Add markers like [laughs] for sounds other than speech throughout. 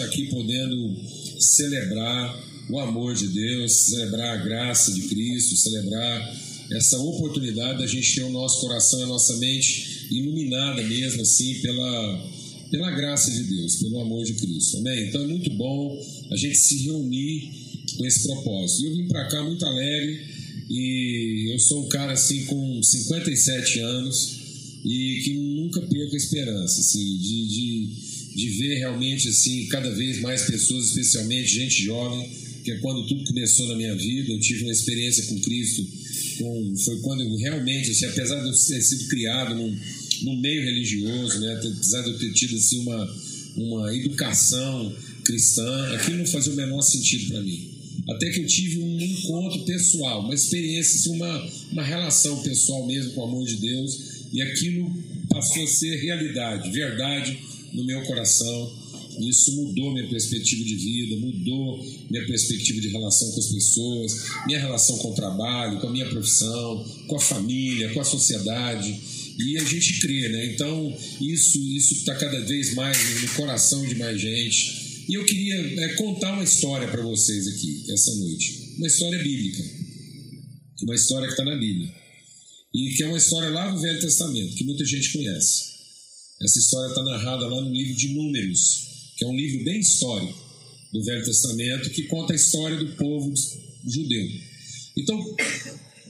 está aqui podendo celebrar o amor de Deus, celebrar a graça de Cristo, celebrar essa oportunidade da gente ter o nosso coração e a nossa mente iluminada mesmo assim pela, pela graça de Deus, pelo amor de Cristo. Amém? Então é muito bom a gente se reunir com esse propósito. Eu vim para cá muito alegre e eu sou um cara assim com 57 anos e que nunca perco a esperança assim, de, de, de ver realmente assim cada vez mais pessoas, especialmente gente jovem, que é quando tudo começou na minha vida. Eu tive uma experiência com Cristo, com, foi quando eu realmente, assim, apesar de eu ter sido criado num, num meio religioso, né, apesar de eu ter tido assim, uma, uma educação cristã, aquilo não fazia o menor sentido para mim. Até que eu tive um encontro pessoal, uma experiência, assim, uma, uma relação pessoal mesmo com o amor de Deus, e aquilo passou a ser realidade, verdade no meu coração. Isso mudou minha perspectiva de vida, mudou minha perspectiva de relação com as pessoas, minha relação com o trabalho, com a minha profissão, com a família, com a sociedade. E a gente crê, né? Então, isso isso está cada vez mais no coração de mais gente. E eu queria é, contar uma história para vocês aqui, essa noite. Uma história bíblica. Uma história que está na Bíblia. E que é uma história lá do Velho Testamento, que muita gente conhece. Essa história está narrada lá no livro de Números, que é um livro bem histórico do Velho Testamento, que conta a história do povo judeu. Então,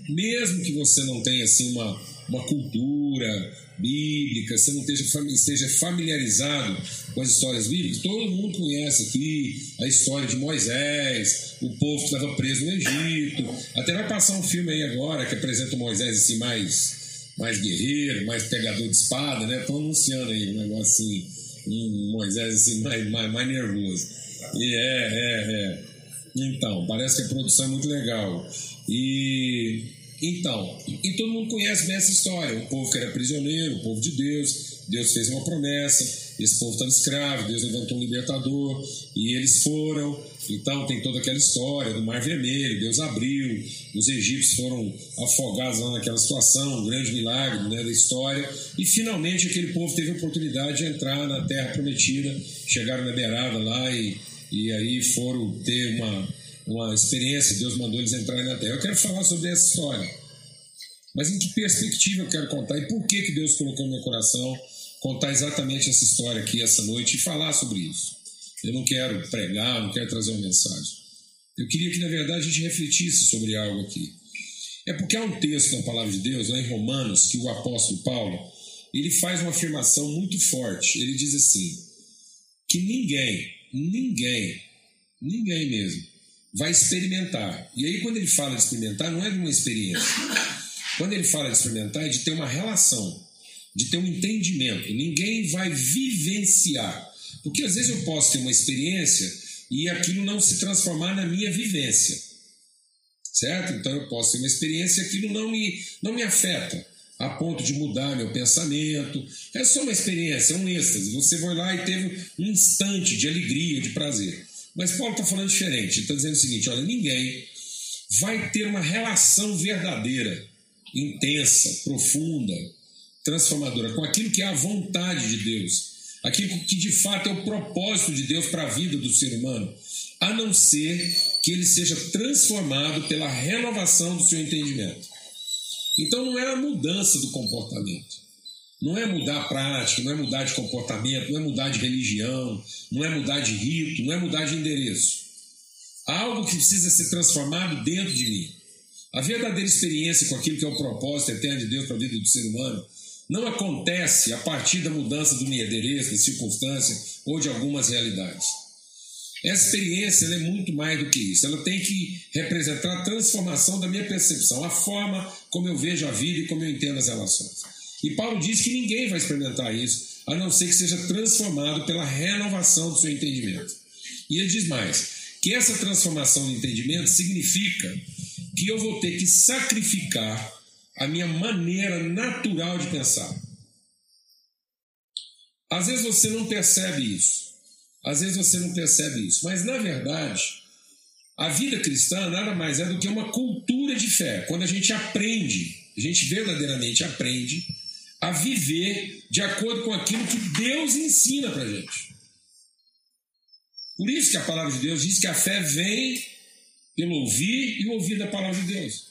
mesmo que você não tenha assim uma, uma cultura bíblica, você não esteja, familiarizado com as histórias bíblicas, todo mundo conhece aqui a história de Moisés, o povo que estava preso no Egito. Até vai passar um filme aí agora que apresenta Moisés assim mais, mais guerreiro, mais pegador de espada, né? Estão anunciando aí um negócio assim um Moisés assim, [laughs] mais, mais, mais nervoso. E é, é, é. Então, parece que a produção é muito legal. E então, e todo mundo conhece bem essa história. O povo que era prisioneiro, o povo de Deus, Deus fez uma promessa, esse povo estava escravo, Deus levantou um libertador, e eles foram, então tem toda aquela história do Mar Vermelho, Deus abriu, os egípcios foram afogados lá naquela situação, um grande milagre né, da história, e finalmente aquele povo teve a oportunidade de entrar na Terra Prometida, chegaram na beirada lá e, e aí foram ter uma, uma experiência, Deus mandou eles entrarem na Terra. Eu quero falar sobre essa história, mas em que perspectiva eu quero contar e por que, que Deus colocou no meu coração contar exatamente essa história aqui essa noite e falar sobre isso. Eu não quero pregar, não quero trazer uma mensagem. Eu queria que, na verdade, a gente refletisse sobre algo aqui. É porque há um texto na palavra de Deus, lá em Romanos, que o apóstolo Paulo, ele faz uma afirmação muito forte. Ele diz assim, que ninguém, ninguém, ninguém mesmo, vai experimentar. E aí, quando ele fala de experimentar, não é de uma experiência. Quando ele fala de experimentar, é de ter uma relação, de ter um entendimento. Ninguém vai vivenciar. Porque às vezes eu posso ter uma experiência e aquilo não se transformar na minha vivência. Certo? Então eu posso ter uma experiência e aquilo não me, não me afeta a ponto de mudar meu pensamento. É só uma experiência, é um êxtase. Você vai lá e teve um instante de alegria, de prazer. Mas Paulo está falando diferente. Está dizendo o seguinte: olha, ninguém vai ter uma relação verdadeira, intensa, profunda, transformadora com aquilo que é a vontade de Deus aquilo que de fato é o propósito de Deus para a vida do ser humano, a não ser que ele seja transformado pela renovação do seu entendimento. Então não é a mudança do comportamento, não é mudar a prática, não é mudar de comportamento, não é mudar de religião, não é mudar de rito, não é mudar de endereço. Há algo que precisa ser transformado dentro de mim. A verdadeira experiência com aquilo que é o propósito eterno de Deus para a vida do ser humano não acontece a partir da mudança do endereço, da circunstância ou de algumas realidades. Essa experiência é muito mais do que isso. Ela tem que representar a transformação da minha percepção, a forma como eu vejo a vida e como eu entendo as relações. E Paulo diz que ninguém vai experimentar isso, a não ser que seja transformado pela renovação do seu entendimento. E ele diz mais: que essa transformação do entendimento significa que eu vou ter que sacrificar a minha maneira natural de pensar. Às vezes você não percebe isso. Às vezes você não percebe isso. Mas, na verdade, a vida cristã nada mais é do que uma cultura de fé. Quando a gente aprende, a gente verdadeiramente aprende a viver de acordo com aquilo que Deus ensina para gente. Por isso que a palavra de Deus diz que a fé vem pelo ouvir e ouvir da palavra de Deus.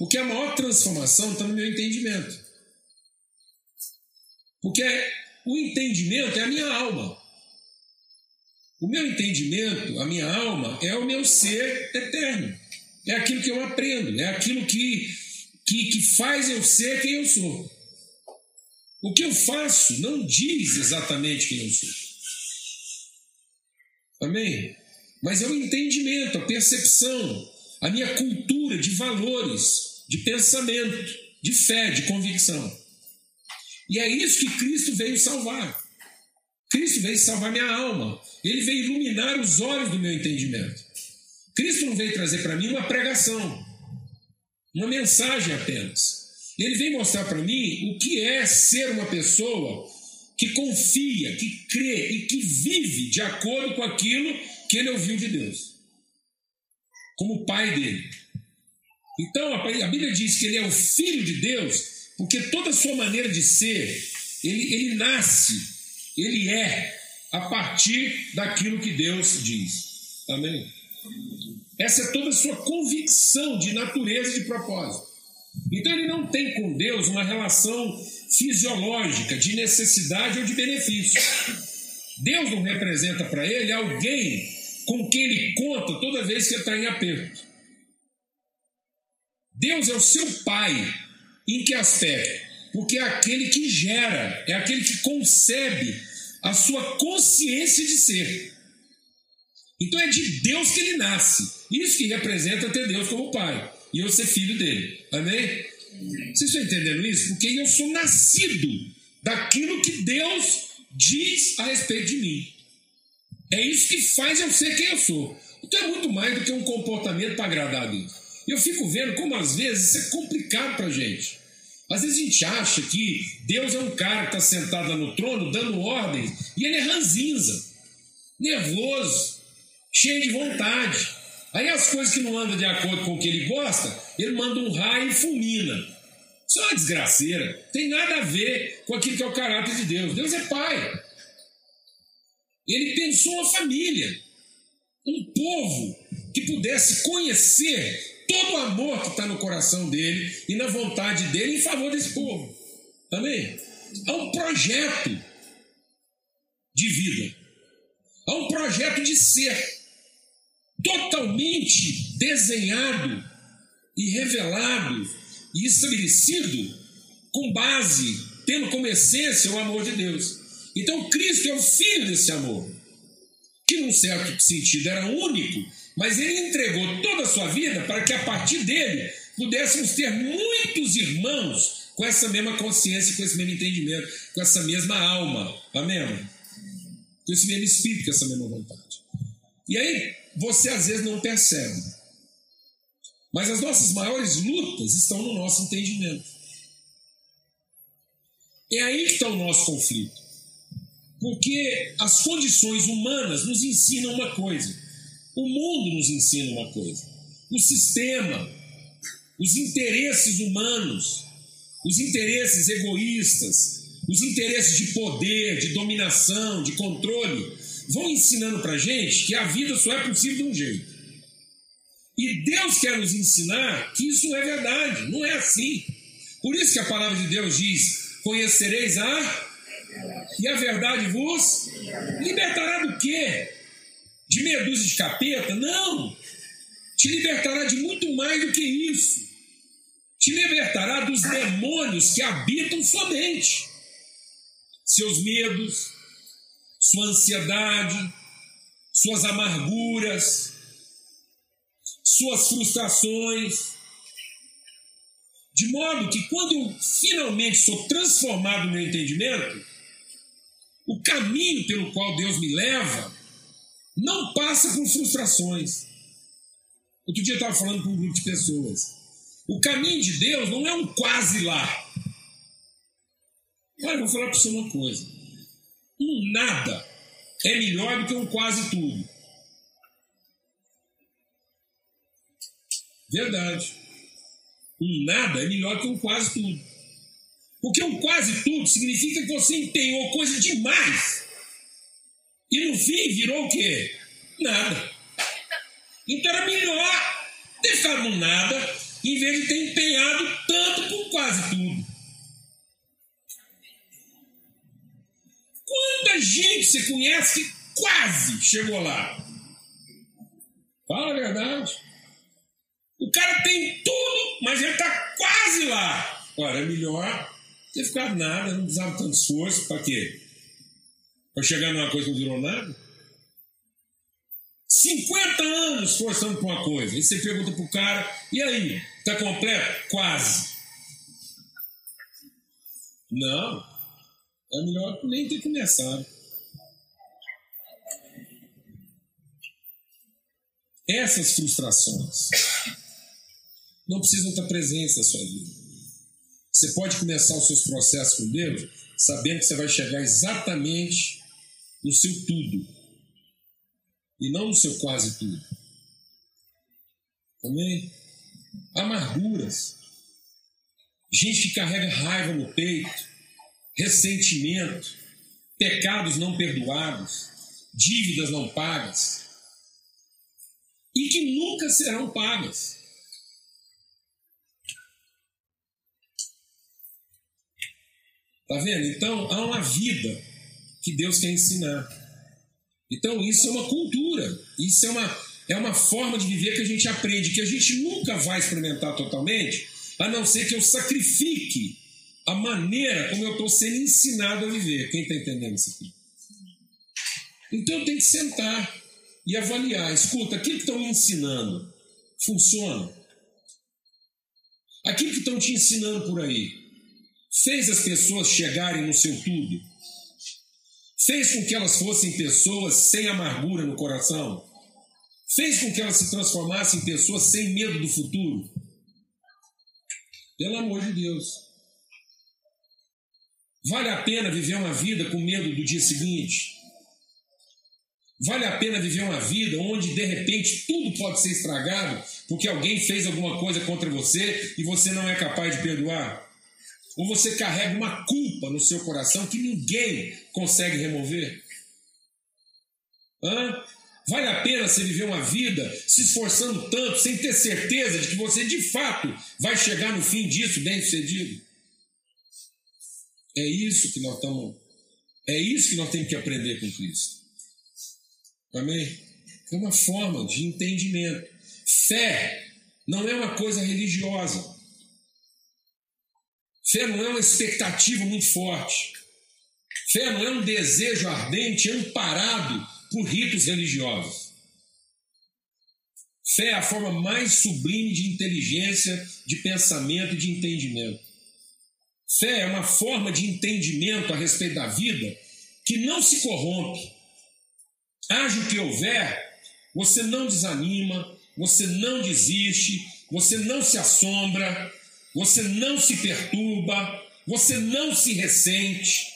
Porque a maior transformação está no meu entendimento. Porque o entendimento é a minha alma. O meu entendimento, a minha alma, é o meu ser eterno. É aquilo que eu aprendo, é aquilo que, que, que faz eu ser quem eu sou. O que eu faço não diz exatamente quem eu sou. Amém? Mas é o entendimento, a percepção, a minha cultura de valores, de pensamento, de fé, de convicção. E é isso que Cristo veio salvar. Cristo veio salvar minha alma. Ele veio iluminar os olhos do meu entendimento. Cristo não veio trazer para mim uma pregação, uma mensagem apenas. Ele veio mostrar para mim o que é ser uma pessoa que confia, que crê e que vive de acordo com aquilo que ele ouviu de Deus, como pai dele. Então a Bíblia diz que ele é o filho de Deus, porque toda a sua maneira de ser, ele, ele nasce, ele é a partir daquilo que Deus diz. Amém? Essa é toda a sua convicção de natureza e de propósito. Então ele não tem com Deus uma relação fisiológica de necessidade ou de benefício. Deus não representa para ele alguém com quem ele conta toda vez que ele está em aperto. Deus é o seu pai. Em que aspecto? Porque é aquele que gera, é aquele que concebe a sua consciência de ser. Então é de Deus que ele nasce. Isso que representa ter Deus como pai e eu ser filho dele. Amém? Vocês estão entendendo isso? Porque eu sou nascido daquilo que Deus diz a respeito de mim. É isso que faz eu ser quem eu sou. Então é muito mais do que um comportamento para agradar a Deus. Eu fico vendo como às vezes isso é complicado para a gente. Às vezes a gente acha que Deus é um cara que está sentado no trono dando ordens e ele é ranzinza, nervoso, cheio de vontade. Aí as coisas que não andam de acordo com o que ele gosta, ele manda um raio e fulmina. Isso é uma desgraceira. Tem nada a ver com aquilo que é o caráter de Deus. Deus é pai. Ele pensou uma família, um povo que pudesse conhecer todo o amor que está no coração dele e na vontade dele em favor desse povo. Amém? Há um projeto de vida, há um projeto de ser totalmente desenhado e revelado e estabelecido com base, tendo como essência o amor de Deus. Então Cristo é o filho desse amor, que num certo sentido era único, mas ele entregou toda a sua vida para que a partir dele pudéssemos ter muitos irmãos com essa mesma consciência, com esse mesmo entendimento, com essa mesma alma. Amém? Com esse mesmo espírito, com essa mesma vontade. E aí, você às vezes não percebe. Mas as nossas maiores lutas estão no nosso entendimento. É aí que está o nosso conflito. Porque as condições humanas nos ensinam uma coisa, o mundo nos ensina uma coisa, o sistema, os interesses humanos, os interesses egoístas, os interesses de poder, de dominação, de controle, vão ensinando para gente que a vida só é possível de um jeito. E Deus quer nos ensinar que isso não é verdade, não é assim. Por isso que a palavra de Deus diz: Conhecereis a. E a verdade vos libertará do quê? De meia dúzia de capeta? Não! Te libertará de muito mais do que isso. Te libertará dos demônios que habitam sua mente. Seus medos, sua ansiedade, suas amarguras, suas frustrações. De modo que quando eu finalmente sou transformado no meu entendimento, o caminho pelo qual Deus me leva não passa por frustrações. Outro dia eu estava falando com um grupo de pessoas. O caminho de Deus não é um quase lá. Olha, eu vou falar para você uma coisa. Um nada é melhor do que um quase tudo. Verdade. Um nada é melhor que um quase tudo. Porque um quase tudo significa que você empenhou coisa demais. E no fim virou o quê? nada. Então era melhor ficado no nada, em vez de ter empenhado tanto por quase tudo. Quanta gente você conhece que quase chegou lá? Fala a verdade. O cara tem tudo, mas ele está quase lá. Ora, é melhor ter ficado nada, não precisava tanto esforço. Para quê? Para chegar numa coisa que não virou nada? 50 anos forçando para uma coisa. E você pergunta para o cara, e aí? Está completo? Quase. Não. É melhor nem ter começado. Essas frustrações não precisam estar presentes na sua vida. Você pode começar os seus processos com Deus sabendo que você vai chegar exatamente no seu tudo e não no seu quase tudo. Amém? Amarguras. Gente que carrega raiva no peito, ressentimento, pecados não perdoados, dívidas não pagas e que nunca serão pagas. Tá vendo? Então há uma vida que Deus quer ensinar. Então isso é uma cultura, isso é uma, é uma forma de viver que a gente aprende, que a gente nunca vai experimentar totalmente, a não ser que eu sacrifique a maneira como eu estou sendo ensinado a viver. Quem está entendendo isso aqui? Então tenho que sentar e avaliar. Escuta, aquilo que estão me ensinando funciona? Aquilo que estão te ensinando por aí fez as pessoas chegarem no seu tudo? Fez com que elas fossem pessoas sem amargura no coração? Fez com que elas se transformassem em pessoas sem medo do futuro? Pelo amor de Deus. Vale a pena viver uma vida com medo do dia seguinte? Vale a pena viver uma vida onde de repente tudo pode ser estragado porque alguém fez alguma coisa contra você e você não é capaz de perdoar? Ou você carrega uma culpa no seu coração que ninguém consegue remover? Hã? Vale a pena você viver uma vida se esforçando tanto, sem ter certeza de que você de fato vai chegar no fim disso bem sucedido? É isso que nós estamos. É isso que nós temos que aprender com Cristo. Amém? É uma forma de entendimento. Fé não é uma coisa religiosa. Fé não é uma expectativa muito forte. Fé não é um desejo ardente amparado por ritos religiosos. Fé é a forma mais sublime de inteligência, de pensamento e de entendimento. Fé é uma forma de entendimento a respeito da vida que não se corrompe, Haja o que houver, você não desanima, você não desiste, você não se assombra, você não se perturba, você não se ressente.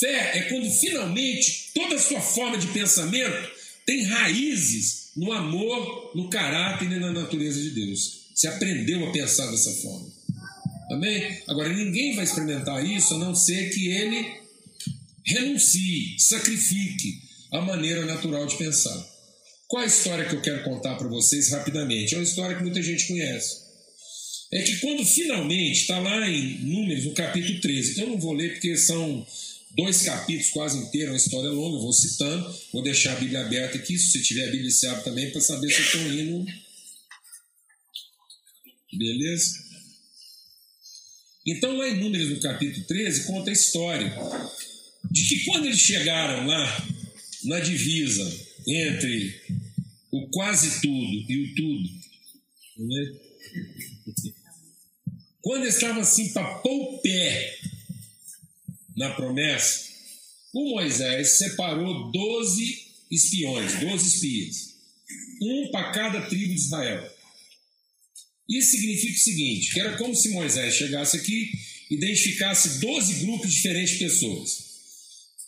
Fé é quando finalmente toda a sua forma de pensamento tem raízes no amor, no caráter e na natureza de Deus. Você aprendeu a pensar dessa forma. Amém? Agora, ninguém vai experimentar isso a não ser que ele renuncie, sacrifique, a maneira natural de pensar. Qual a história que eu quero contar para vocês rapidamente? É uma história que muita gente conhece. É que quando finalmente, está lá em Números, no capítulo 13, eu não vou ler porque são dois capítulos quase inteiros, uma história longa, eu vou citando, vou deixar a Bíblia aberta aqui, se você tiver a Bíblia, você abre também para saber se eu estou indo. Beleza? Então, lá em Números, no capítulo 13, conta a história de que quando eles chegaram lá na divisa entre o quase tudo e o tudo. Né? Quando estava assim para o pé na promessa, o Moisés separou doze espiões, doze espias, um para cada tribo de Israel. Isso significa o seguinte: que era como se Moisés chegasse aqui e identificasse 12 grupos diferentes de pessoas.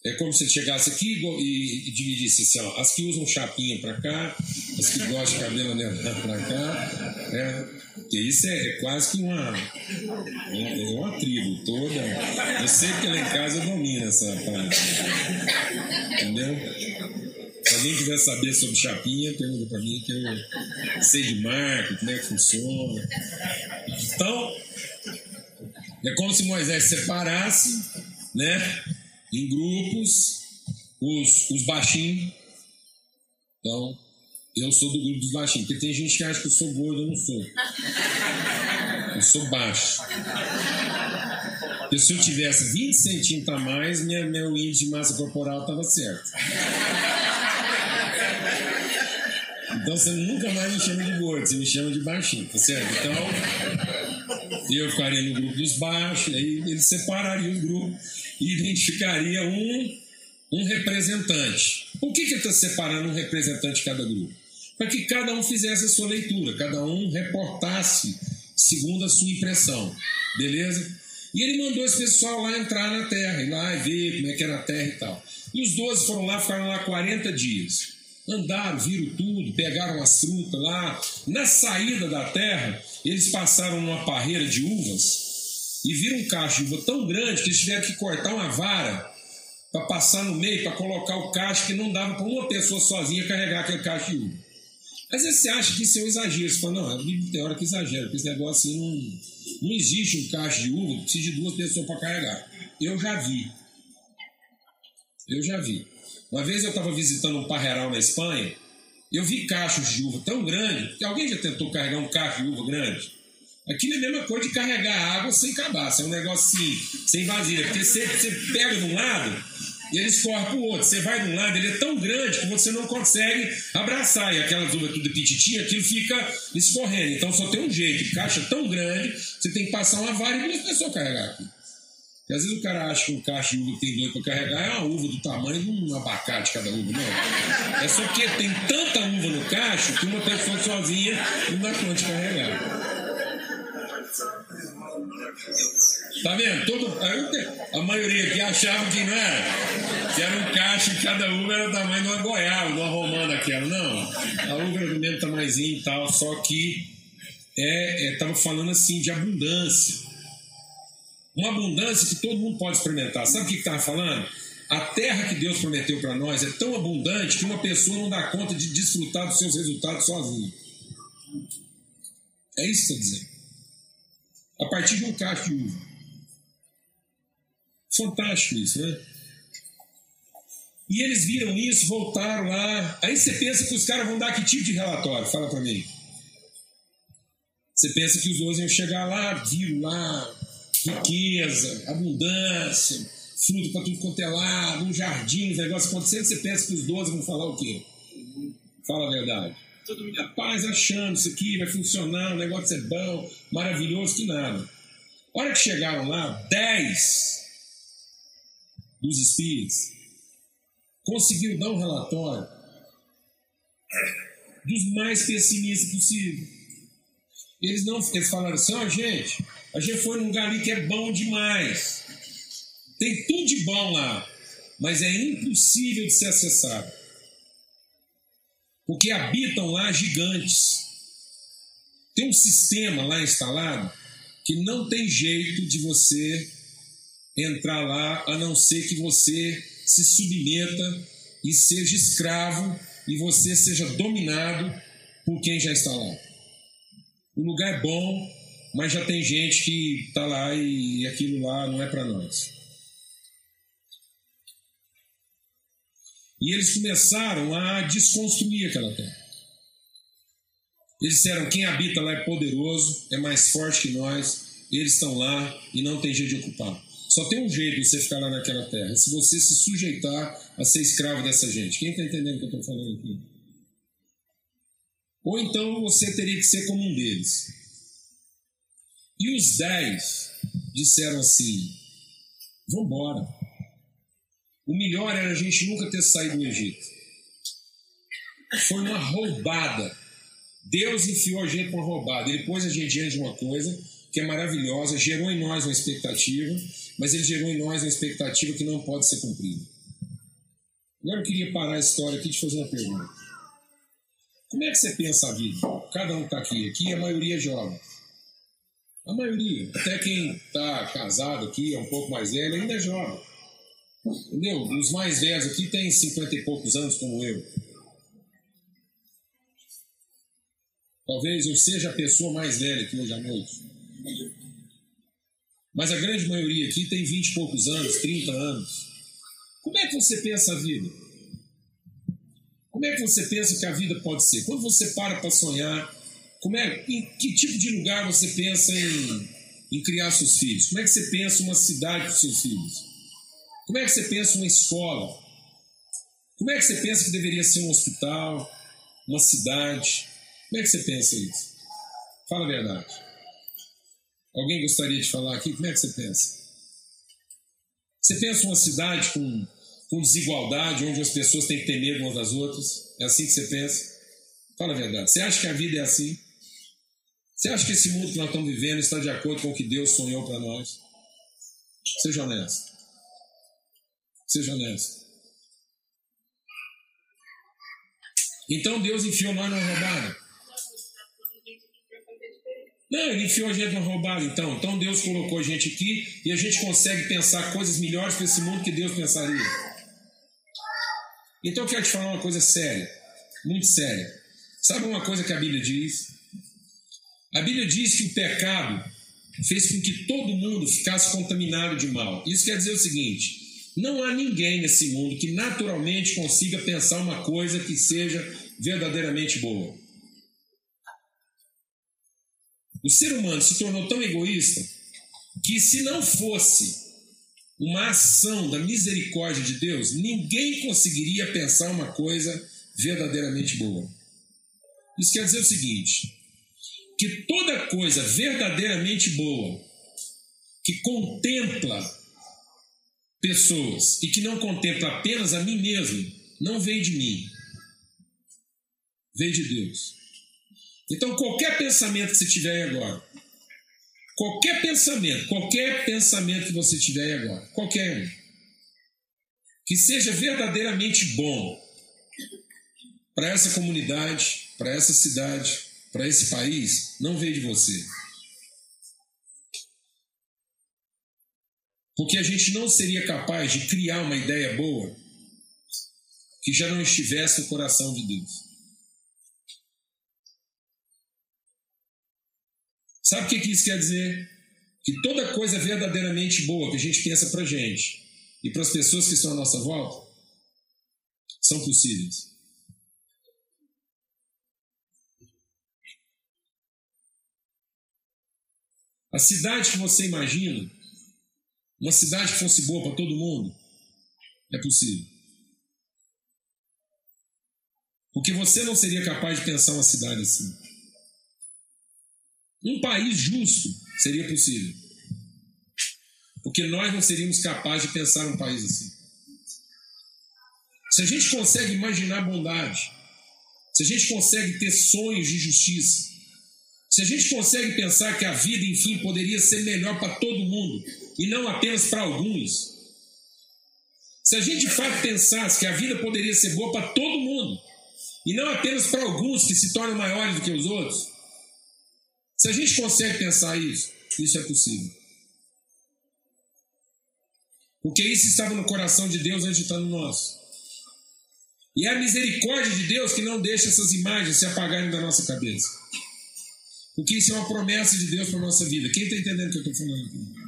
É como se chegasse aqui e, e dividisse assim, ó, as que usam chapinha para cá, as que gostam de cabelo anelado para cá, é, porque isso é, é, quase que uma, uma, é uma tribo toda. Eu sei que lá em casa domina essa parte. Entendeu? Se alguém quiser saber sobre chapinha, pergunta para mim que eu sei de marca, como é que funciona. Então, é como se Moisés separasse, né, em grupos, os, os baixinhos. Então, eu sou do grupo dos baixinhos, porque tem gente que acha que eu sou gordo, eu não sou. Eu sou baixo. E se eu tivesse 20 centímetros a mais, minha, meu índice de massa corporal estava certo. Então você nunca mais me chama de gordo, você me chama de baixinho, tá certo? Então, eu ficaria no grupo dos baixos, aí ele separaria o grupo e identificaria um, um representante. Por que, está separando um representante de cada grupo? Para que cada um fizesse a sua leitura, cada um reportasse segundo a sua impressão, beleza? E ele mandou esse pessoal lá entrar na terra, ir lá e ver como é que era a terra e tal. E os 12 foram lá, ficaram lá 40 dias. Andaram, viram tudo, pegaram as frutas lá. Na saída da terra, eles passaram numa parreira de uvas e viram um cacho de uva tão grande que eles tiveram que cortar uma vara para passar no meio, para colocar o cacho que não dava para uma pessoa sozinha carregar aquele cacho de uva. Às vezes você acha que isso é um exagero. Você fala, não, Bíblia tem hora que exagera, porque esse negócio assim não, não existe um cacho de uva que precisa de duas pessoas para carregar. Eu já vi. Eu já vi. Uma vez eu estava visitando um parreiral na Espanha, eu vi cachos de uva tão grandes, que alguém já tentou carregar um cacho de uva grande? Aquilo é a mesma coisa de carregar água sem cabaça, é um negócio assim, sem vasilha, porque você, você pega de um lado e ele escorre para o outro. Você vai de um lado, ele é tão grande que você não consegue abraçar. E aquelas uvas tudo petitinha, aquilo fica escorrendo. Então só tem um jeito. Caixa tão grande, você tem que passar uma vara e duas pessoas carregar aqui. E às vezes o cara acha que um caixa de uva que tem dois para carregar é uma uva do tamanho de um abacate cada uva. Não. É só que tem tanta uva no caixa que uma pessoa sozinha não dá conta de carregar. Tá vendo? Todo, a maioria aqui achava que não era. Que era um caixa e cada uva era o tamanho de uma goiaba, de uma romana aquela. Não. A uva era do mesmo tamanhozinho e tal, só que é, é, falando assim de abundância. Uma abundância que todo mundo pode experimentar. Sabe o que estava falando? A terra que Deus prometeu para nós é tão abundante que uma pessoa não dá conta de desfrutar dos seus resultados sozinho. É isso que está dizendo. A partir de um cacho de uva. Fantástico isso, né? E eles viram isso, voltaram lá. Aí você pensa que os caras vão dar que tipo de relatório? Fala para mim. Você pensa que os dois iam chegar lá, viram lá riqueza, abundância, fruto para tudo quanto é lado, um jardim, um negócio acontecendo. Você pensa que os doze vão falar o quê? Fala a verdade. Todo mundo, rapaz, achando isso aqui vai funcionar, o negócio é bom, maravilhoso, que nada. A hora que chegaram lá, dez dos espíritos, conseguiu dar um relatório dos mais pessimistas possível. Eles não eles falaram assim, ó oh, gente, a gente foi num lugar ali que é bom demais. Tem tudo de bom lá, mas é impossível de ser acessado. Porque habitam lá gigantes. Tem um sistema lá instalado que não tem jeito de você entrar lá, a não ser que você se submeta e seja escravo e você seja dominado por quem já está lá. O lugar é bom, mas já tem gente que está lá e aquilo lá não é para nós. E eles começaram a desconstruir aquela terra. Eles disseram: quem habita lá é poderoso, é mais forte que nós, eles estão lá e não tem jeito de ocupar. Só tem um jeito de você ficar lá naquela terra, se você se sujeitar a ser escravo dessa gente. Quem está entendendo o que eu estou falando aqui? Ou então você teria que ser como um deles. E os dez disseram assim: vamos embora. O melhor era a gente nunca ter saído do Egito. Foi uma roubada. Deus enfiou a gente para roubada. Ele pôs a gente diante de uma coisa que é maravilhosa, gerou em nós uma expectativa, mas ele gerou em nós uma expectativa que não pode ser cumprida. Agora eu queria parar a história aqui e te fazer uma pergunta. Como é que você pensa a vida? Cada um está aqui. Aqui a maioria é jovem. A maioria. Até quem está casado aqui, é um pouco mais velho, ainda é jovem. Entendeu? Os mais velhos aqui têm 50 e poucos anos, como eu. Talvez eu seja a pessoa mais velha aqui hoje à noite. Mas a grande maioria aqui tem 20 e poucos anos, 30 anos. Como é que você pensa a vida? Como é que você pensa que a vida pode ser? Quando você para para sonhar, como é, em que tipo de lugar você pensa em, em criar seus filhos? Como é que você pensa uma cidade para seus filhos? Como é que você pensa uma escola? Como é que você pensa que deveria ser um hospital, uma cidade? Como é que você pensa isso? Fala a verdade. Alguém gostaria de falar aqui? Como é que você pensa? Você pensa uma cidade com, com desigualdade, onde as pessoas têm que ter medo umas das outras? É assim que você pensa? Fala a verdade. Você acha que a vida é assim? Você acha que esse mundo que nós estamos vivendo está de acordo com o que Deus sonhou para nós? Seja honesto. Seja honesto. Então Deus enfiou nós numa roubada. Não, ele enfiou a gente numa roubada, então. Então Deus colocou a gente aqui e a gente consegue pensar coisas melhores para esse mundo que Deus pensaria. Então eu quero te falar uma coisa séria, muito séria. Sabe uma coisa que a Bíblia diz? A Bíblia diz que o pecado fez com que todo mundo ficasse contaminado de mal. Isso quer dizer o seguinte: não há ninguém nesse mundo que naturalmente consiga pensar uma coisa que seja verdadeiramente boa. O ser humano se tornou tão egoísta que, se não fosse uma ação da misericórdia de Deus, ninguém conseguiria pensar uma coisa verdadeiramente boa. Isso quer dizer o seguinte: que toda coisa verdadeiramente boa, que contempla pessoas e que não contempla apenas a mim mesmo, não vem de mim, vem de Deus. Então, qualquer pensamento que você tiver agora, qualquer pensamento, qualquer pensamento que você tiver agora, qualquer um, que seja verdadeiramente bom para essa comunidade, para essa cidade, para esse país, não veio de você. Porque a gente não seria capaz de criar uma ideia boa que já não estivesse no coração de Deus. Sabe o que isso quer dizer? Que toda coisa verdadeiramente boa que a gente pensa para gente e para as pessoas que estão à nossa volta são possíveis. A cidade que você imagina uma cidade que fosse boa para todo mundo? É possível. Porque você não seria capaz de pensar uma cidade assim. Um país justo seria possível. Porque nós não seríamos capazes de pensar um país assim. Se a gente consegue imaginar bondade, se a gente consegue ter sonhos de justiça, se a gente consegue pensar que a vida, enfim, poderia ser melhor para todo mundo e não apenas para alguns, se a gente de fato pensasse que a vida poderia ser boa para todo mundo e não apenas para alguns que se tornam maiores do que os outros, se a gente consegue pensar isso, isso é possível. Porque isso estava no coração de Deus antes de estar no nosso. E é a misericórdia de Deus que não deixa essas imagens se apagarem da nossa cabeça. Porque isso é uma promessa de Deus para a nossa vida. Quem está entendendo o que eu estou falando?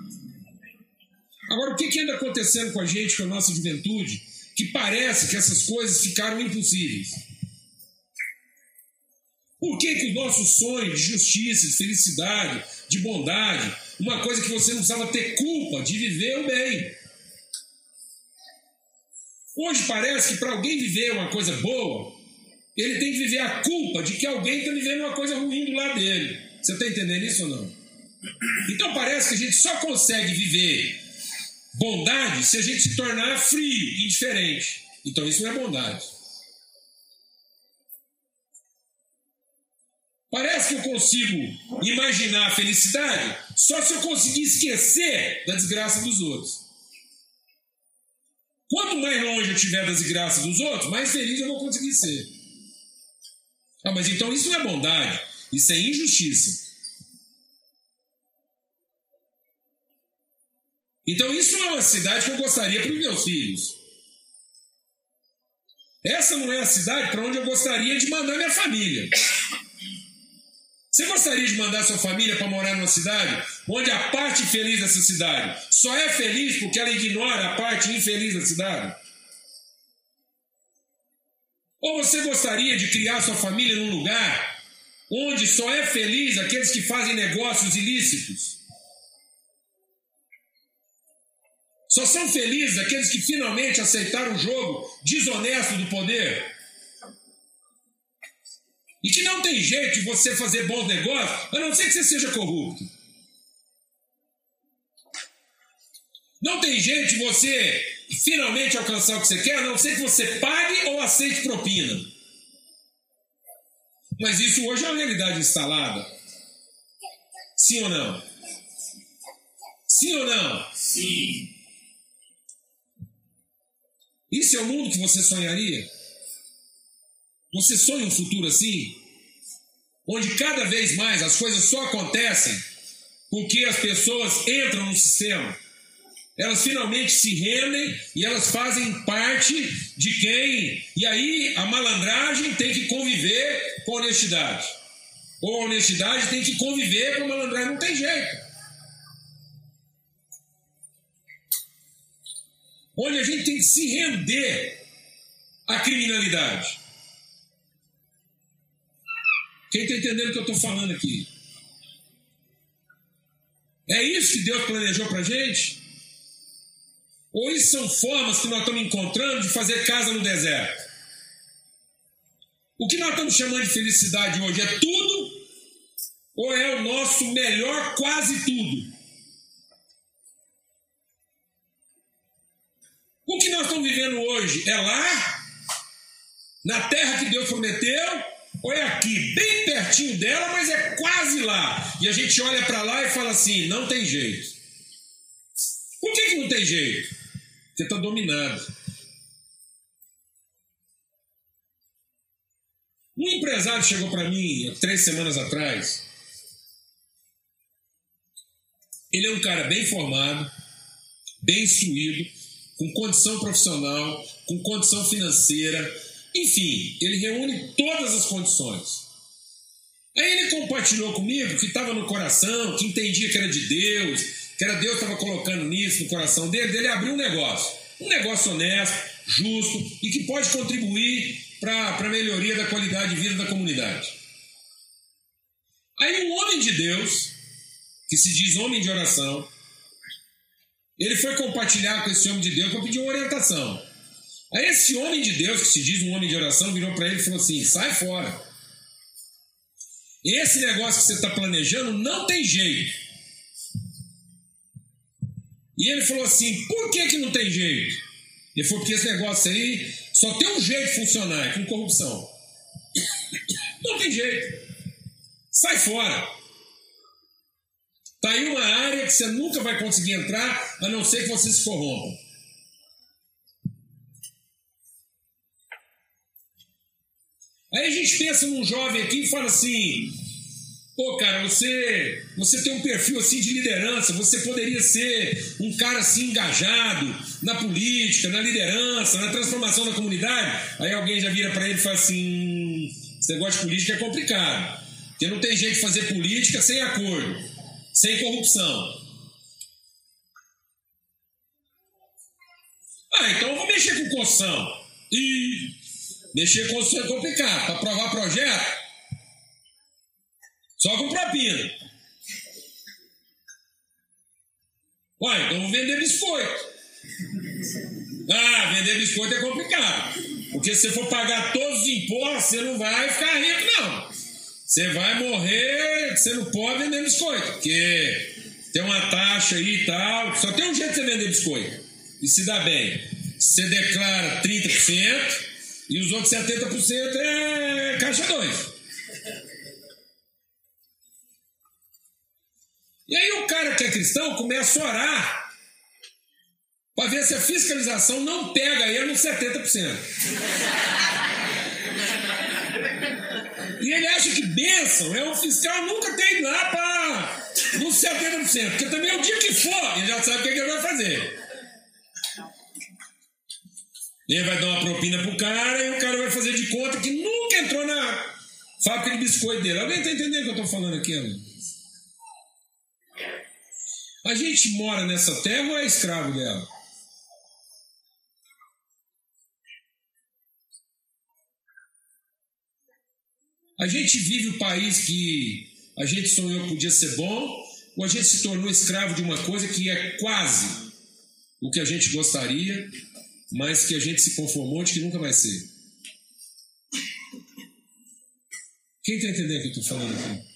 Agora, o que, que anda acontecendo com a gente, com a nossa juventude, que parece que essas coisas ficaram impossíveis? Por que, que o nosso sonho de justiça, de felicidade, de bondade, uma coisa que você não precisava ter culpa de viver o bem? Hoje parece que para alguém viver uma coisa boa, ele tem que viver a culpa de que alguém está vivendo uma coisa ruim do lado dele. Você está entendendo isso ou não? Então parece que a gente só consegue viver bondade se a gente se tornar frio, indiferente. Então isso não é bondade. Parece que eu consigo imaginar a felicidade só se eu conseguir esquecer da desgraça dos outros. Quanto mais longe eu estiver das desgraças dos outros, mais feliz eu vou conseguir ser. Ah, mas então isso não é bondade, isso é injustiça. Então, isso não é uma cidade que eu gostaria para os meus filhos. Essa não é a cidade para onde eu gostaria de mandar minha família. Você gostaria de mandar sua família para morar numa cidade onde a parte feliz dessa cidade só é feliz porque ela ignora a parte infeliz da cidade? Ou você gostaria de criar sua família num lugar onde só é feliz aqueles que fazem negócios ilícitos? Só são felizes aqueles que finalmente aceitaram o jogo desonesto do poder? E que não tem jeito de você fazer bons negócios, a não ser que você seja corrupto. Não tem jeito de você finalmente alcançar o que você quer, a não ser que você pague ou aceite propina. Mas isso hoje é uma realidade instalada. Sim ou não? Sim ou não? Sim. Isso é o mundo que você sonharia? Você sonha um futuro assim? Onde cada vez mais as coisas só acontecem porque as pessoas entram no sistema. Elas finalmente se rendem e elas fazem parte de quem. E aí a malandragem tem que conviver com honestidade. Ou a honestidade tem que conviver com a malandragem. Não tem jeito. Onde a gente tem que se render à criminalidade. Quem está entendendo o que eu estou falando aqui? É isso que Deus planejou para a gente? Ou isso são formas que nós estamos encontrando de fazer casa no deserto? O que nós estamos chamando de felicidade hoje é tudo? Ou é o nosso melhor quase tudo? O que nós estamos vivendo hoje é lá, na terra que Deus prometeu, ou é aqui, bem pertinho dela, mas é quase lá. E a gente olha para lá e fala assim: não tem jeito. Por que, que não tem jeito? Porque está dominado. Um empresário chegou para mim três semanas atrás. Ele é um cara bem formado, bem instruído, com condição profissional, com condição financeira, enfim, ele reúne todas as condições. Aí ele compartilhou comigo que estava no coração, que entendia que era de Deus, que era Deus que estava colocando nisso no coração dele, dele abrir um negócio. Um negócio honesto, justo e que pode contribuir para a melhoria da qualidade de vida da comunidade. Aí um homem de Deus, que se diz homem de oração, ele foi compartilhar com esse homem de Deus para pedir uma orientação. Aí esse homem de Deus, que se diz um homem de oração, virou para ele e falou assim: sai fora. Esse negócio que você está planejando não tem jeito. E ele falou assim: por que, que não tem jeito? Ele falou: porque esse negócio aí só tem um jeito de funcionar, é com corrupção. [coughs] Não tem jeito. Sai fora. Está aí uma área que você nunca vai conseguir entrar, a não ser que você se corrompa. Aí a gente pensa num jovem aqui e fala assim: pô, cara, você, você tem um perfil assim de liderança, você poderia ser um cara assim engajado na política, na liderança, na transformação da comunidade. Aí alguém já vira para ele e fala assim: esse negócio de política é complicado, porque não tem jeito de fazer política sem acordo, sem corrupção. Ah, então eu vou mexer com construção. E Mexer com isso é complicado. Para aprovar projeto, só com propina. Uai, então vou vender biscoito. Ah, vender biscoito é complicado. Porque se você for pagar todos os impostos, você não vai ficar rico, não. Você vai morrer, você não pode vender biscoito. Porque tem uma taxa aí e tal. Só tem um jeito de você vender biscoito. E se dá bem. Você declara 30%. E os outros 70% é caixa 2. E aí o cara que é cristão começa a orar para ver se a fiscalização não pega ele nos 70%. Ele acha que bênção é um fiscal nunca tem lá para nos 70%. Porque também o dia que for, ele já sabe o que ele vai fazer. Ele vai dar uma propina pro cara e o cara vai fazer de conta que nunca entrou na fábrica de biscoito dele. Alguém está entendendo o que eu estou falando aqui? A gente mora nessa terra ou é escravo dela? A gente vive o país que a gente sonhou que podia ser bom, ou a gente se tornou escravo de uma coisa que é quase o que a gente gostaria, mas que a gente se conformou de que nunca vai ser. Quem está entendendo o que eu estou falando aqui?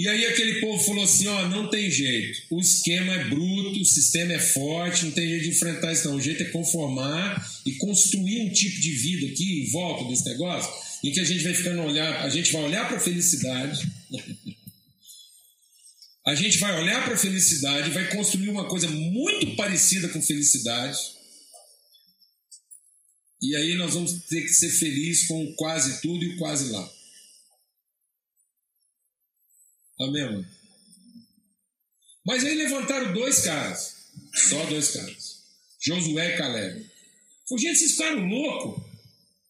E aí aquele povo falou assim, ó, não tem jeito, o esquema é bruto, o sistema é forte, não tem jeito de enfrentar isso não, o jeito é conformar e construir um tipo de vida aqui em volta desse negócio, em que a gente vai ficando olhar, a gente vai olhar para a felicidade, [laughs] a gente vai olhar para a felicidade, vai construir uma coisa muito parecida com felicidade, e aí nós vamos ter que ser felizes com quase tudo e quase lá. Amém, mano? Mas aí levantaram dois caras, só dois caras, Josué e Caleb. Falei, gente, vocês ficaram loucos?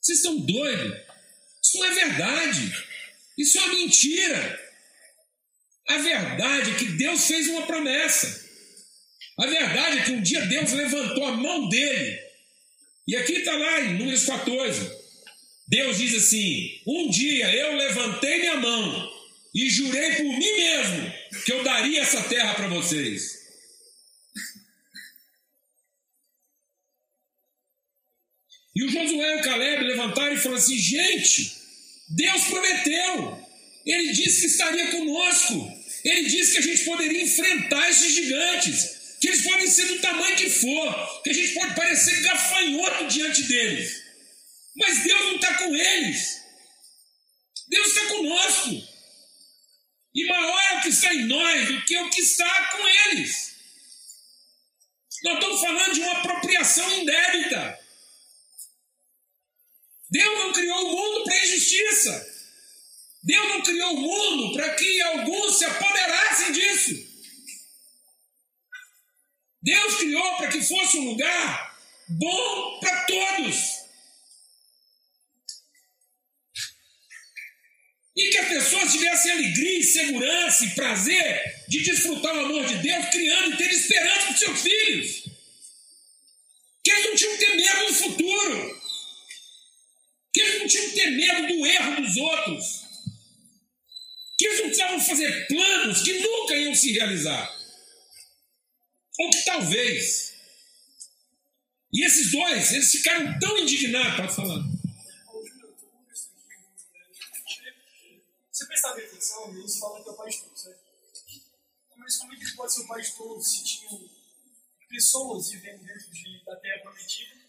Vocês estão doidos? Isso não é verdade. Isso é uma mentira. A verdade é que Deus fez uma promessa. A verdade é que um dia Deus levantou a mão dele. E aqui está lá em Números 14. Deus diz assim: Um dia eu levantei minha mão e jurei por mim mesmo que eu daria essa terra para vocês. E o Josué e o Caleb levantaram e falaram assim: gente, Deus prometeu, Ele disse que estaria conosco, Ele disse que a gente poderia enfrentar esses gigantes, que eles podem ser do tamanho que for, que a gente pode parecer gafanhoto diante deles, mas Deus não está com eles, Deus está conosco. E maior é o que está em nós do que o que está com eles. Nós estamos falando de uma apropriação indébita. Deus não criou o mundo para injustiça. Deus não criou o mundo para que alguns se apoderassem disso. Deus criou para que fosse um lugar bom para todos. E que as pessoas tivessem alegria, segurança e prazer de desfrutar o amor de Deus, criando e ter esperança para os seus filhos. Que eles não tinham que ter medo do futuro. Que eles não tinham que ter medo do erro dos outros. Que eles não precisavam fazer planos que nunca iam se realizar. Ou que talvez. E esses dois, eles ficaram tão indignados, pode falar prestar atenção, eles falam que é o pastor, certo? Mas como é que pode ser o pastor se tinham pessoas vivendo dentro de, da terra prometida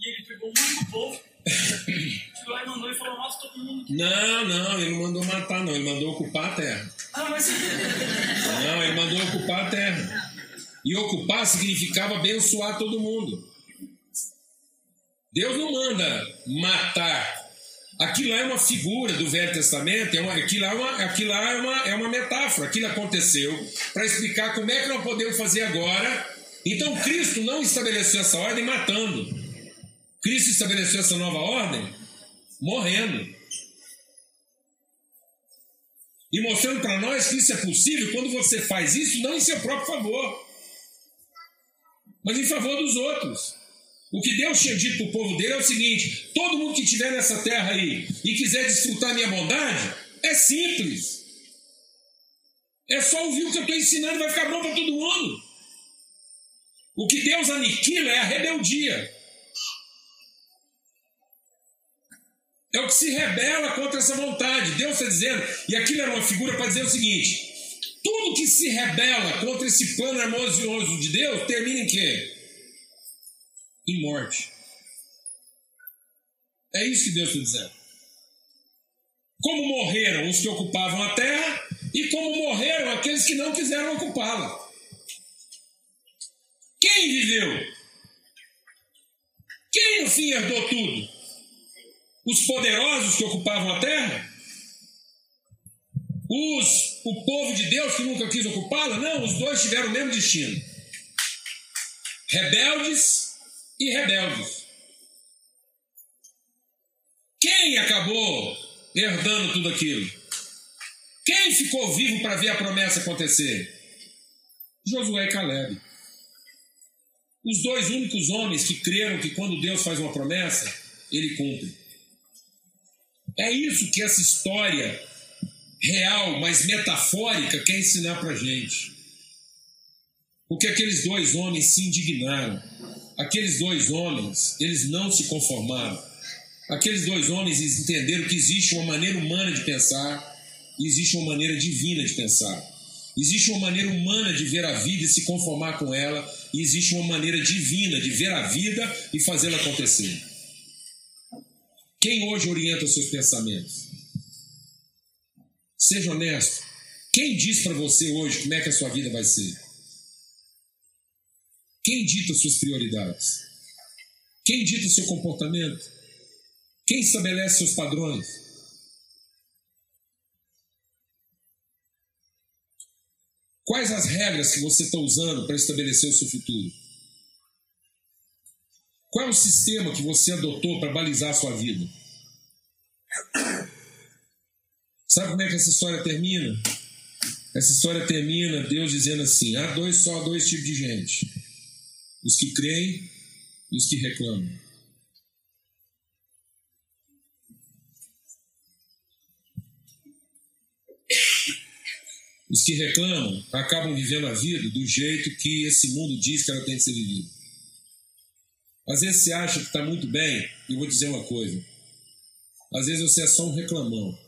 e ele pegou muito povo e lá mandou e falou, mata todo mundo. Não, não, ele não mandou matar, não, ele mandou ocupar a terra. Ah, mas. Não, ele mandou ocupar a terra. E ocupar significava abençoar todo mundo. Deus não manda matar Aquilo é uma figura do Velho Testamento, é uma, aquilo, é uma, aquilo é, uma, é uma metáfora. Aquilo aconteceu para explicar como é que nós podemos fazer agora. Então Cristo não estabeleceu essa ordem matando. Cristo estabeleceu essa nova ordem morrendo. E mostrando para nós que isso é possível quando você faz isso não em seu próprio favor, mas em favor dos outros. O que Deus tinha dito para o povo dele é o seguinte: todo mundo que estiver nessa terra aí e quiser desfrutar minha bondade, é simples. É só ouvir o que eu estou ensinando e vai ficar bom para todo mundo. O que Deus aniquila é a rebeldia. É o que se rebela contra essa vontade. Deus está dizendo, e aquilo era uma figura para dizer o seguinte: tudo que se rebela contra esse plano harmonioso de Deus termina em quê? Em morte. É isso que Deus está dizendo. Como morreram os que ocupavam a terra e como morreram aqueles que não quiseram ocupá-la. Quem viveu? Quem no fim herdou tudo? Os poderosos que ocupavam a terra? Os, o povo de Deus que nunca quis ocupá-la? Não, os dois tiveram o mesmo destino. Rebeldes e rebeldes. Quem acabou herdando tudo aquilo? Quem ficou vivo para ver a promessa acontecer? Josué e Caleb. Os dois únicos homens que creram que quando Deus faz uma promessa, ele cumpre. É isso que essa história real, mas metafórica, quer ensinar para gente. Porque aqueles dois homens se indignaram. Aqueles dois homens, eles não se conformaram. Aqueles dois homens entenderam que existe uma maneira humana de pensar e existe uma maneira divina de pensar. Existe uma maneira humana de ver a vida e se conformar com ela, e existe uma maneira divina de ver a vida e fazê-la acontecer. Quem hoje orienta os seus pensamentos? Seja honesto. Quem diz para você hoje como é que a sua vida vai ser? Quem dita suas prioridades? Quem dita seu comportamento? Quem estabelece seus padrões? Quais as regras que você está usando para estabelecer o seu futuro? Qual é o sistema que você adotou para balizar a sua vida? Sabe como é que essa história termina? Essa história termina Deus dizendo assim: há dois só dois tipos de gente: os que creem e os que reclamam. Os que reclamam acabam vivendo a vida do jeito que esse mundo diz que ela tem que ser vivida. Às vezes você acha que está muito bem, e eu vou dizer uma coisa: às vezes você é só um reclamão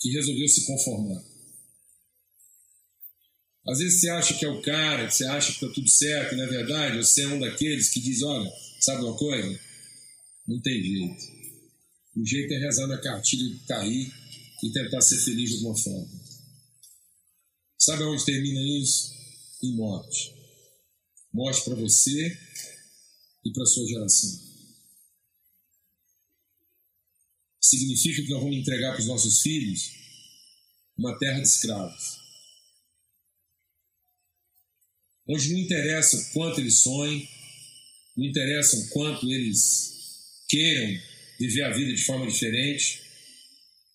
que resolveu se conformar. Às vezes você acha que é o cara, que você acha que está tudo certo, e na verdade você é um daqueles que diz: olha, sabe uma coisa? Não tem jeito. O jeito é rezar na cartilha de cair e tentar ser feliz de alguma forma. Sabe aonde termina isso? Em morte. Morte para você e para sua geração. significa que nós vamos entregar para os nossos filhos uma terra de escravos. Onde não interessa o quanto eles sonhem, não interessa o quanto eles queiram viver a vida de forma diferente,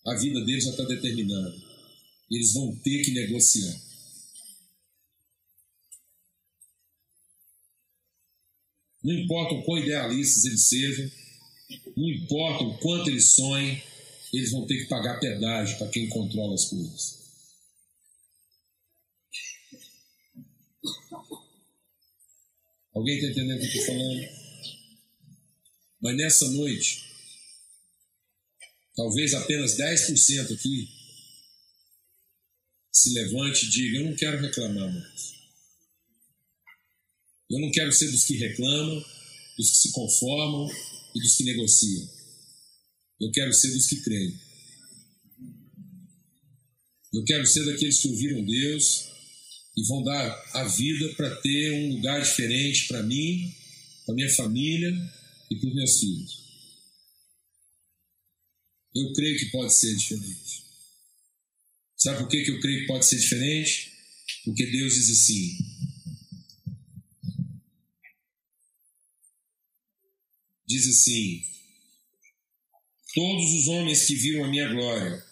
a vida deles já está determinada. Eles vão ter que negociar. Não importa o quão idealistas eles sejam, não importa o quanto eles sonhem, eles vão ter que pagar pedágio para quem controla as coisas. Alguém está entendendo o que eu estou falando? Mas nessa noite, talvez apenas 10% aqui se levante e diga: Eu não quero reclamar mais. Eu não quero ser dos que reclamam, dos que se conformam, e dos que negociam. Eu quero ser dos que creem. Eu quero ser daqueles que ouviram Deus e vão dar a vida para ter um lugar diferente para mim, para minha família e para os meus filhos. Eu creio que pode ser diferente. Sabe por que, que eu creio que pode ser diferente? Porque Deus diz assim: diz assim: Todos os homens que viram a minha glória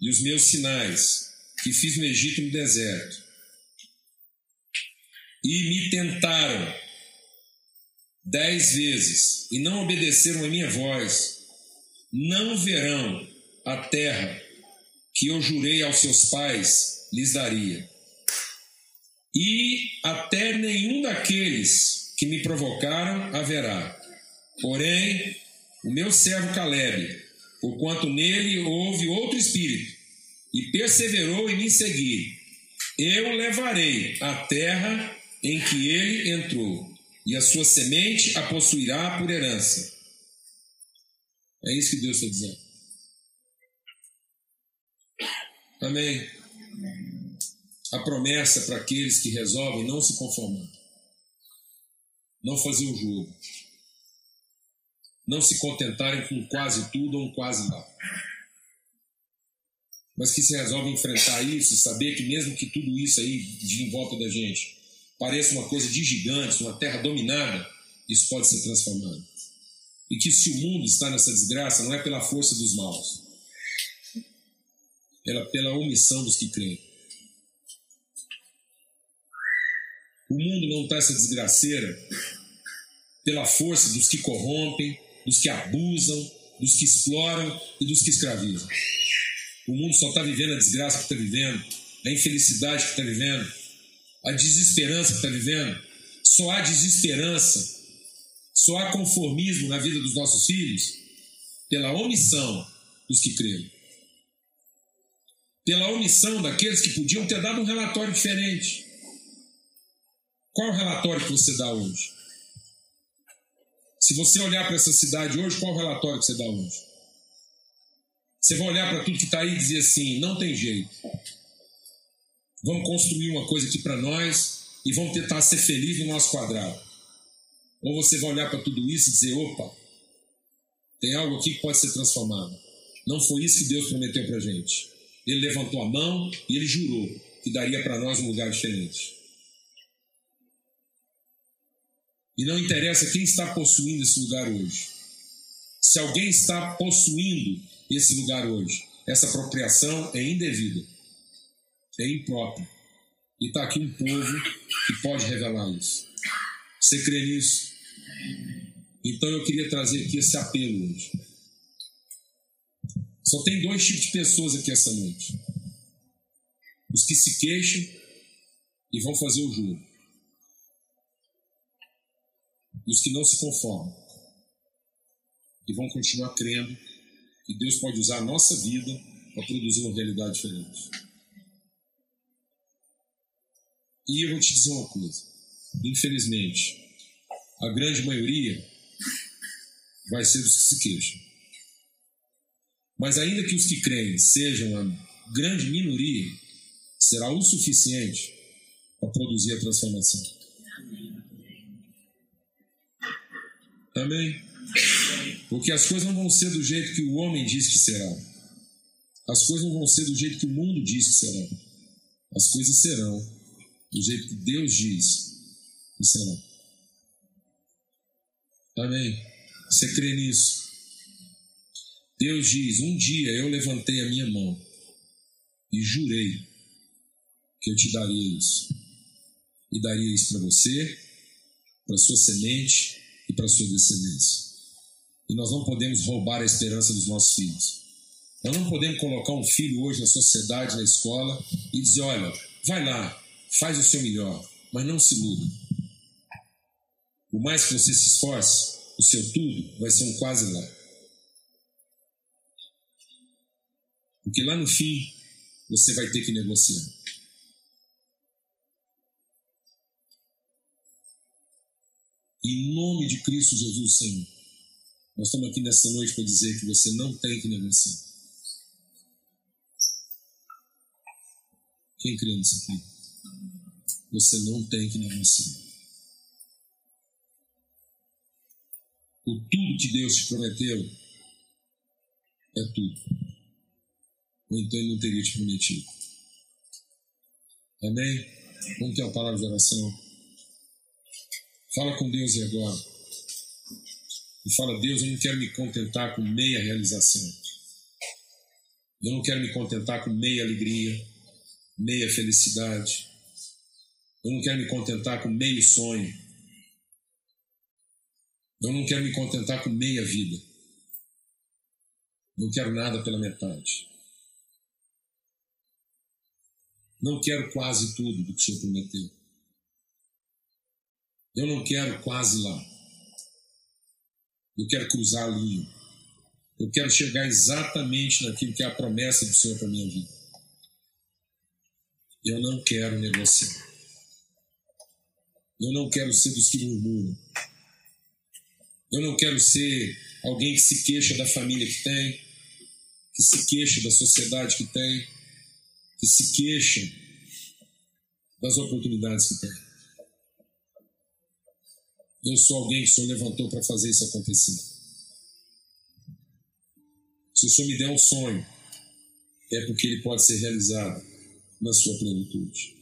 e os meus sinais que fiz no Egito no deserto, e me tentaram dez vezes e não obedeceram a minha voz, não verão a terra que eu jurei aos seus pais lhes daria. E até nenhum daqueles que me provocaram haverá Porém, o meu servo Caleb, porquanto nele houve outro espírito, e perseverou em me seguir, eu levarei a terra em que ele entrou, e a sua semente a possuirá por herança. É isso que Deus está dizendo. Amém. A promessa para aqueles que resolvem não se conformar, não fazer o jogo não se contentarem com quase tudo ou quase nada. mas que se resolve enfrentar isso e saber que mesmo que tudo isso aí de em volta da gente pareça uma coisa de gigantes, uma terra dominada, isso pode ser transformado. E que se o mundo está nessa desgraça, não é pela força dos maus, é pela omissão dos que creem. O mundo não está essa desgraceira pela força dos que corrompem, dos que abusam, dos que exploram e dos que escravizam. O mundo só está vivendo a desgraça que está vivendo, a infelicidade que está vivendo, a desesperança que está vivendo. Só há desesperança, só há conformismo na vida dos nossos filhos pela omissão dos que creem. Pela omissão daqueles que podiam ter dado um relatório diferente. Qual o relatório que você dá hoje? Se você olhar para essa cidade hoje, qual o relatório que você dá hoje? Você vai olhar para tudo que está aí e dizer assim: não tem jeito. Vamos construir uma coisa aqui para nós e vamos tentar ser felizes no nosso quadrado. Ou você vai olhar para tudo isso e dizer: opa, tem algo aqui que pode ser transformado. Não foi isso que Deus prometeu para gente. Ele levantou a mão e ele jurou que daria para nós um lugar diferente. E não interessa quem está possuindo esse lugar hoje. Se alguém está possuindo esse lugar hoje, essa apropriação é indevida, é imprópria. E está aqui um povo que pode revelar isso. Você crê nisso? Então eu queria trazer aqui esse apelo hoje. Só tem dois tipos de pessoas aqui essa noite: os que se queixam e vão fazer o juro e os que não se conformam e vão continuar crendo que Deus pode usar a nossa vida para produzir uma realidade diferente. E eu vou te dizer uma coisa: infelizmente, a grande maioria vai ser dos que se queixam. Mas ainda que os que creem sejam a grande minoria, será o suficiente para produzir a transformação. Amém? Porque as coisas não vão ser do jeito que o homem diz que será. As coisas não vão ser do jeito que o mundo diz que será. As coisas serão do jeito que Deus diz que será. Amém? Você crê nisso? Deus diz: Um dia eu levantei a minha mão e jurei que eu te daria isso. E daria isso para você, para sua semente e para sua descendência. E nós não podemos roubar a esperança dos nossos filhos. Nós não podemos colocar um filho hoje na sociedade, na escola, e dizer: olha, vai lá, faz o seu melhor, mas não se iluda. Por mais que você se esforce, o seu tudo vai ser um quase lá. Porque lá no fim, você vai ter que negociar. Em nome de Cristo Jesus, Senhor. Nós estamos aqui nessa noite para dizer que você não tem que negociar. Quem crê nisso aqui? Você não tem que negociar. O tudo que Deus te prometeu é tudo. Ou então Ele não teria te prometido. Amém? Vamos ter uma palavra de oração. Fala com Deus agora. E fala, Deus, eu não quero me contentar com meia realização. Eu não quero me contentar com meia alegria, meia felicidade. Eu não quero me contentar com meio sonho. Eu não quero me contentar com meia vida. Não quero nada pela metade. Não quero quase tudo do que o Senhor prometeu. Eu não quero quase lá. Eu quero cruzar a linha. Eu quero chegar exatamente naquilo que é a promessa do Senhor para a minha vida. Eu não quero negociar. Eu não quero ser dos que murmuram. Eu não quero ser alguém que se queixa da família que tem, que se queixa da sociedade que tem, que se queixa das oportunidades que tem. Eu sou alguém que o Senhor levantou para fazer isso acontecer. Se o Senhor me der um sonho, é porque ele pode ser realizado na sua plenitude.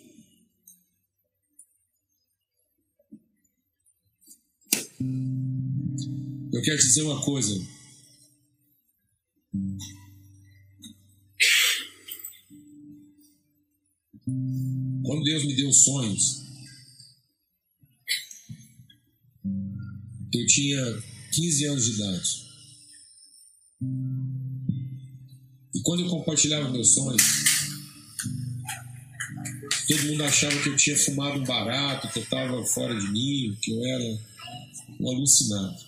Eu quero dizer uma coisa. Quando Deus me deu sonhos, eu tinha 15 anos de idade. E quando eu compartilhava meus sonhos, todo mundo achava que eu tinha fumado um barato, que eu estava fora de mim, que eu era um alucinado.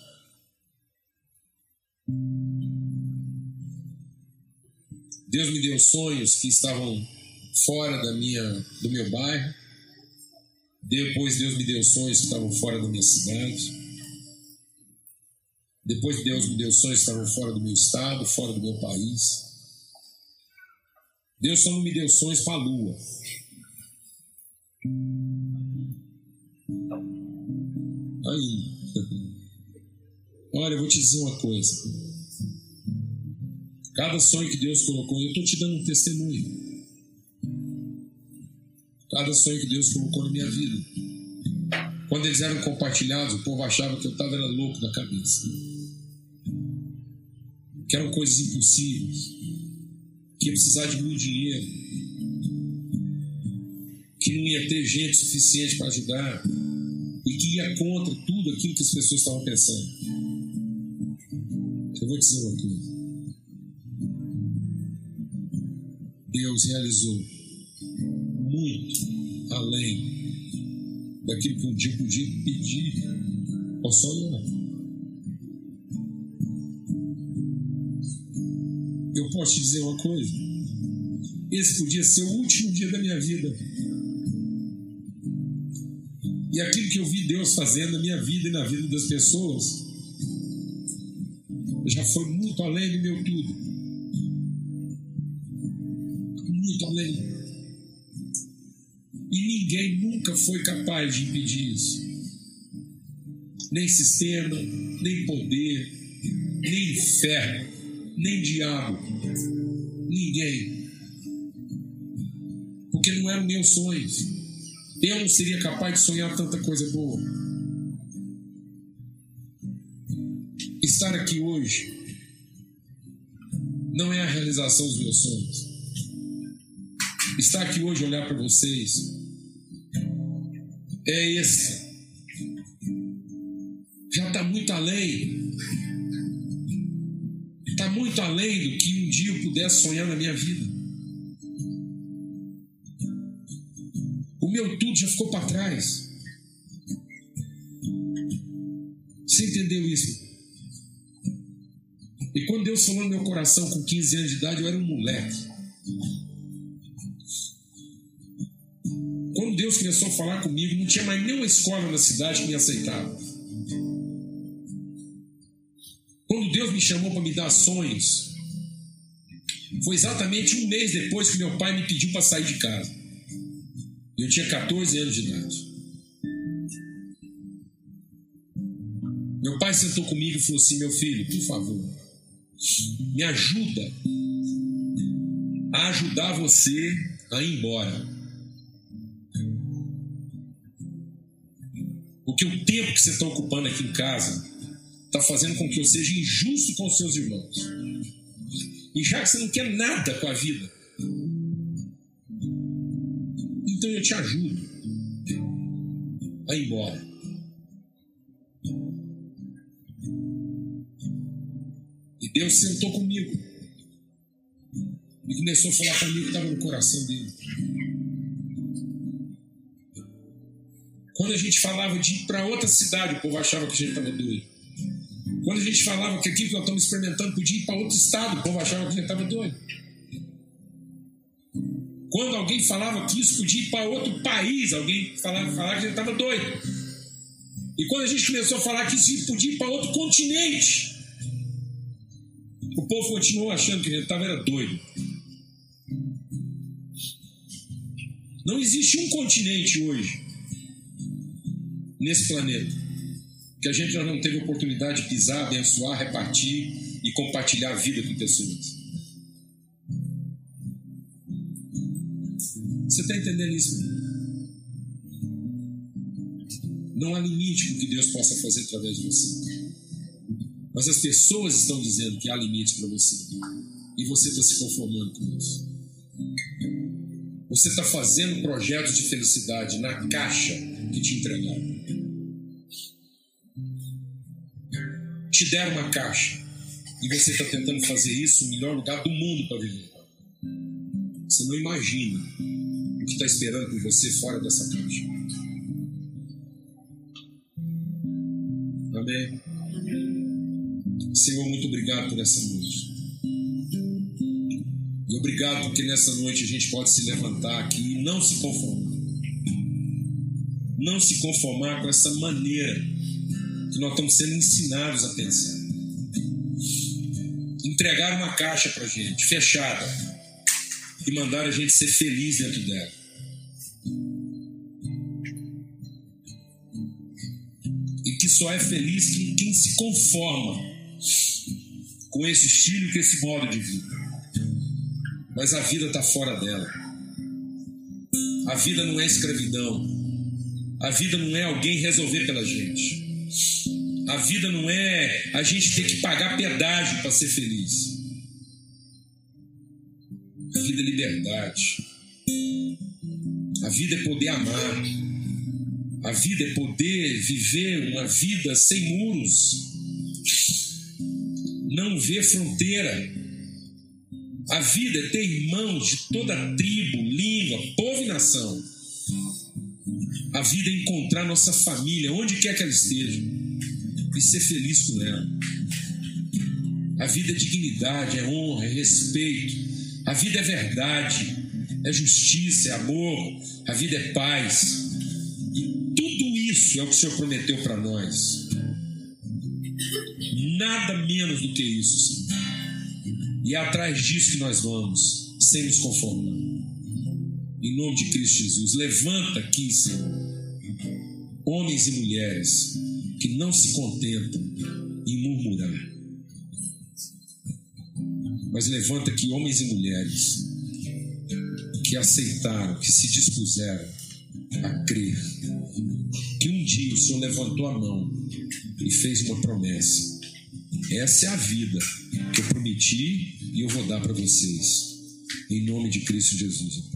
Deus me deu sonhos que estavam fora da minha, do meu bairro. Depois Deus me deu sonhos que estavam fora da minha cidade. Depois Deus me deu sonhos que estavam fora do meu estado, fora do meu país. Deus só não me deu sonhos para a lua. Aí. Olha, eu vou te dizer uma coisa. Cada sonho que Deus colocou, eu estou te dando um testemunho. Cada sonho que Deus colocou na minha vida. Quando eles eram compartilhados, o povo achava que eu estava louco da cabeça. Que eram coisas impossíveis. Que ia precisar de muito dinheiro. Que não ia ter gente suficiente para ajudar. E que ia contra tudo aquilo que as pessoas estavam pensando. Eu vou te dizer uma coisa. Deus realizou muito além daquilo que um dia podia pedir ou sonhar. Eu posso te dizer uma coisa: esse podia ser o último dia da minha vida. E aquilo que eu vi Deus fazendo na minha vida e na vida das pessoas já foi muito além do meu tudo. além. E ninguém nunca foi capaz de impedir isso. Nem sistema, nem poder, nem inferno, nem diabo. Ninguém. Porque não eram meus sonhos. Eu não seria capaz de sonhar tanta coisa boa. Estar aqui hoje não é a realização dos meus sonhos estar aqui hoje olhar para vocês é esse. Já está muito além. Está muito além do que um dia eu pudesse sonhar na minha vida. Já ficou para trás. Você entendeu isso? E quando Deus falou no meu coração com 15 anos de idade, eu era um moleque. Deus começou a falar comigo, não tinha mais nenhuma escola na cidade que me aceitava. Quando Deus me chamou para me dar sonhos, foi exatamente um mês depois que meu pai me pediu para sair de casa. Eu tinha 14 anos de idade. Meu pai sentou comigo e falou assim: Meu filho, por favor, me ajuda a ajudar você a ir embora. Porque o tempo que você está ocupando aqui em casa está fazendo com que eu seja injusto com os seus irmãos. E já que você não quer nada com a vida, então eu te ajudo ir embora. E Deus sentou comigo e começou a falar para mim o que estava no coração dele. Quando a gente falava de ir para outra cidade, o povo achava que a gente estava doido. Quando a gente falava que aquilo que nós estamos experimentando podia ir para outro estado, o povo achava que a gente estava doido. Quando alguém falava que isso podia ir para outro país, alguém falava, falava que gente estava doido. E quando a gente começou a falar que isso podia ir para outro continente, o povo continuou achando que gente estava era doido. Não existe um continente hoje nesse planeta, que a gente não teve oportunidade de pisar, abençoar, repartir e compartilhar a vida com pessoas. Está entendendo isso? Não há limite para o que Deus possa fazer através de você. Mas as pessoas estão dizendo que há limites para você. E você está se conformando com isso. Você está fazendo projetos de felicidade na caixa que te entregaram. Te deram uma caixa e você está tentando fazer isso no melhor lugar do mundo para viver. Você não imagina que está esperando por você fora dessa caixa. Amém. Senhor, muito obrigado por essa noite. E obrigado porque nessa noite a gente pode se levantar aqui e não se conformar. Não se conformar com essa maneira que nós estamos sendo ensinados a pensar. Entregar uma caixa para gente, fechada, e mandar a gente ser feliz dentro dela. Só é feliz quem, quem se conforma com esse estilo, com esse modo de vida. Mas a vida está fora dela. A vida não é escravidão. A vida não é alguém resolver pela gente. A vida não é a gente ter que pagar pedágio para ser feliz. A vida é liberdade. A vida é poder amar. A vida é poder viver uma vida sem muros. Não ver fronteira. A vida é ter irmãos de toda tribo, língua, povo e nação. A vida é encontrar nossa família, onde quer que ela esteja, e ser feliz com ela. A vida é dignidade, é honra, é respeito, a vida é verdade, é justiça, é amor, a vida é paz. Tudo isso é o que o Senhor prometeu para nós. Nada menos do que isso, Senhor. E é atrás disso que nós vamos, sem nos conformar. Em nome de Cristo Jesus, levanta aqui, Senhor, homens e mulheres que não se contentam em murmurar mas levanta aqui homens e mulheres que aceitaram, que se dispuseram a crer que um dia o Senhor levantou a mão e fez uma promessa. Essa é a vida que eu prometi e eu vou dar para vocês. Em nome de Cristo Jesus.